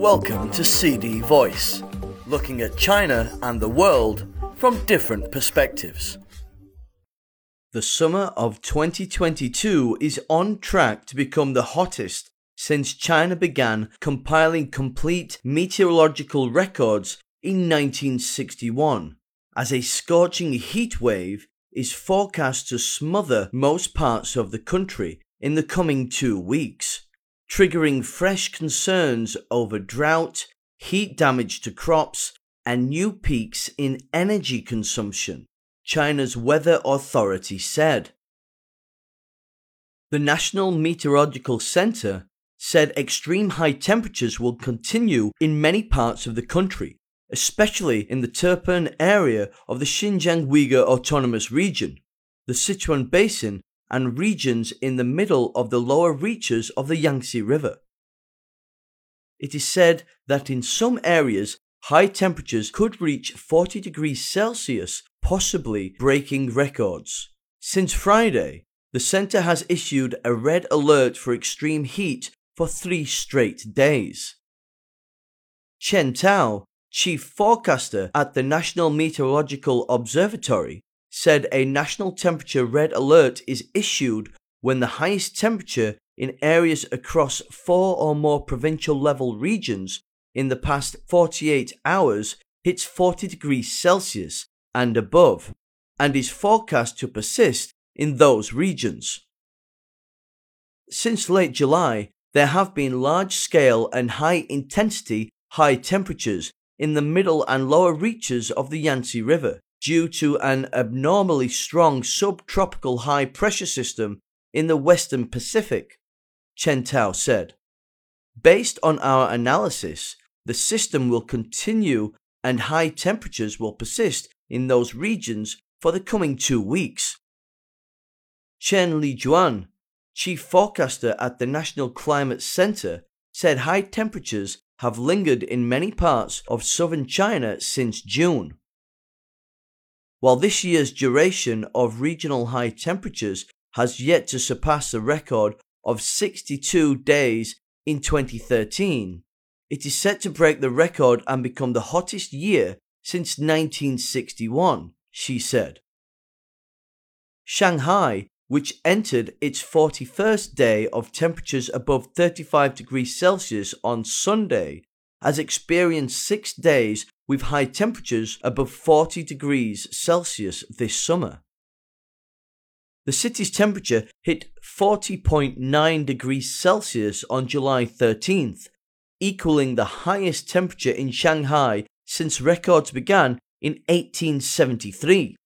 Welcome to CD Voice, looking at China and the world from different perspectives. The summer of 2022 is on track to become the hottest since China began compiling complete meteorological records in 1961, as a scorching heat wave is forecast to smother most parts of the country in the coming two weeks, triggering fresh concerns over drought, heat damage to crops, and new peaks in energy consumption, China's weather authority said. The National Meteorological Center said extreme high temperatures will continue in many parts of the country especially in the Turpan area of the Xinjiang Uyghur Autonomous Region, the Sichuan Basin, and regions in the middle of the lower reaches of the Yangtze River. It is said that in some areas, high temperatures could reach 40 degrees Celsius, possibly breaking records. Since Friday, the center has issued a red alert for extreme heat for three straight days. Chen Tao, chief forecaster at the National Meteorological Observatory, said a national temperature red alert is issued when the highest temperature in areas across four or more provincial level regions in the past 48 hours hits 40 degrees Celsius and above, and is forecast to persist in those regions. Since late July, there have been large scale and high intensity high temperatures in the middle and lower reaches of the Yangtze River due to an abnormally strong subtropical high pressure system in the western Pacific, Chen Tao said. Based on our analysis, the system will continue and high temperatures will persist in those regions for the coming two weeks. Chen Lijuan, chief forecaster at the National Climate Center, said high temperatures have lingered in many parts of southern China since June. While this year's duration of regional high temperatures has yet to surpass the record of 62 days in 2013, it is set to break the record and become the hottest year since 1961, she said. Shanghai which entered its 41st day of temperatures above 35 degrees Celsius on Sunday, has experienced six days with high temperatures above 40 degrees Celsius this summer. The city's temperature hit 40.9 degrees Celsius on July 13th, equaling the highest temperature in Shanghai since records began in 1873.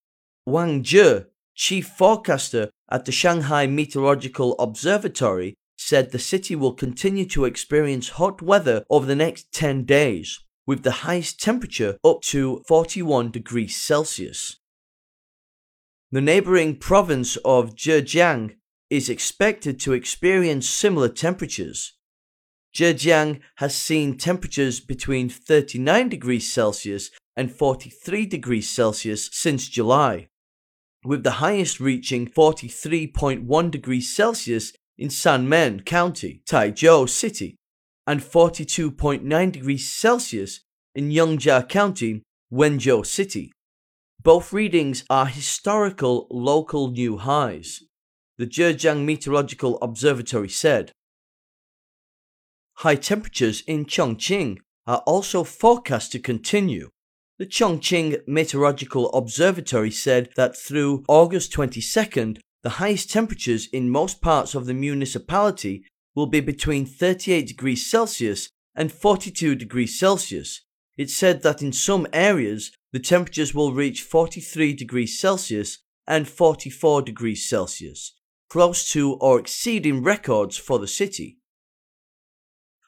Wang Zhe, chief forecaster at the Shanghai Meteorological Observatory said the city will continue to experience hot weather over the next 10 days, with the highest temperature up to 41 degrees Celsius. The neighboring province of Zhejiang is expected to experience similar temperatures. Zhejiang has seen temperatures between 39 degrees Celsius and 43 degrees Celsius since July with the highest reaching 43.1 degrees Celsius in Sanmen County, Taizhou City, and 42.9 degrees Celsius in Yongjia County, Wenzhou City. Both readings are historical local new highs, the Zhejiang Meteorological Observatory said. High temperatures in Chongqing are also forecast to continue, the Chongqing Meteorological Observatory said that through August 22nd, the highest temperatures in most parts of the municipality will be between 38 degrees Celsius and 42 degrees Celsius. It's said that in some areas, the temperatures will reach 43 degrees Celsius and 44 degrees Celsius, close to or exceeding records for the city.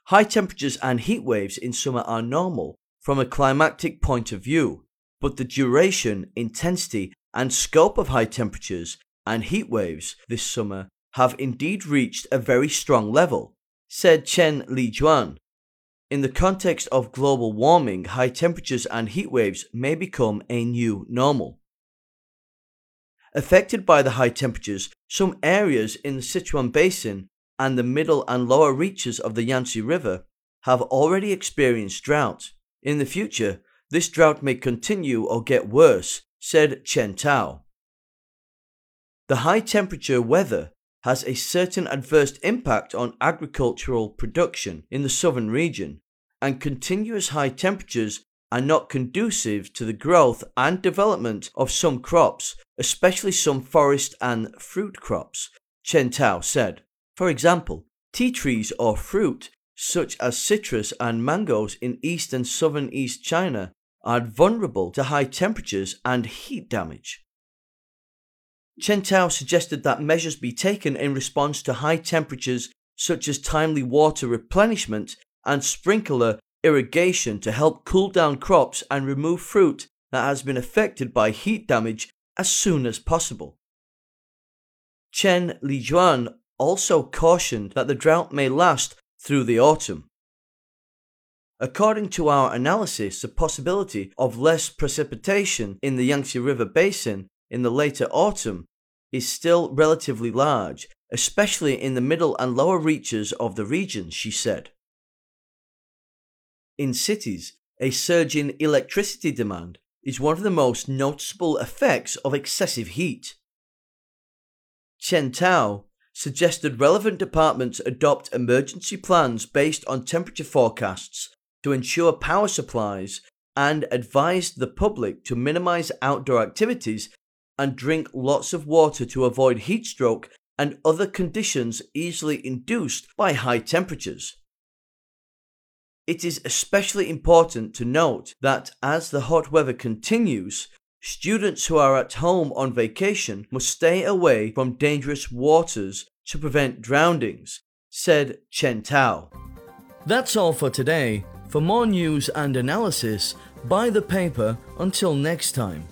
High temperatures and heat waves in summer are normal, from a climactic point of view, but the duration, intensity, and scope of high temperatures and heat waves this summer have indeed reached a very strong level, said Chen Lijuan. In the context of global warming, high temperatures and heat waves may become a new normal. Affected by the high temperatures, some areas in the Sichuan Basin and the middle and lower reaches of the Yangtze River have already experienced drought. In the future, this drought may continue or get worse, said Chen Tao. The high temperature weather has a certain adverse impact on agricultural production in the southern region, and continuous high temperatures are not conducive to the growth and development of some crops, especially some forest and fruit crops, Chen Tao said. For example, tea trees or fruit such as citrus and mangoes in east and southern East China are vulnerable to high temperatures and heat damage. Chen Tao suggested that measures be taken in response to high temperatures such as timely water replenishment and sprinkler irrigation to help cool down crops and remove fruit that has been affected by heat damage as soon as possible. Chen Lijuan also cautioned that the drought may last through the autumn. According to our analysis, the possibility of less precipitation in the Yangtze River basin in the later autumn is still relatively large, especially in the middle and lower reaches of the region, she said. In cities, a surge in electricity demand is one of the most noticeable effects of excessive heat. Chen Tao suggested relevant departments adopt emergency plans based on temperature forecasts to ensure power supplies and advised the public to minimize outdoor activities and drink lots of water to avoid heat stroke and other conditions easily induced by high temperatures. It is especially important to note that as the hot weather continues, students who are at home on vacation must stay away from dangerous waters to prevent drownings, said Chen Tao. That's all for today. For more news and analysis, buy the paper until next time.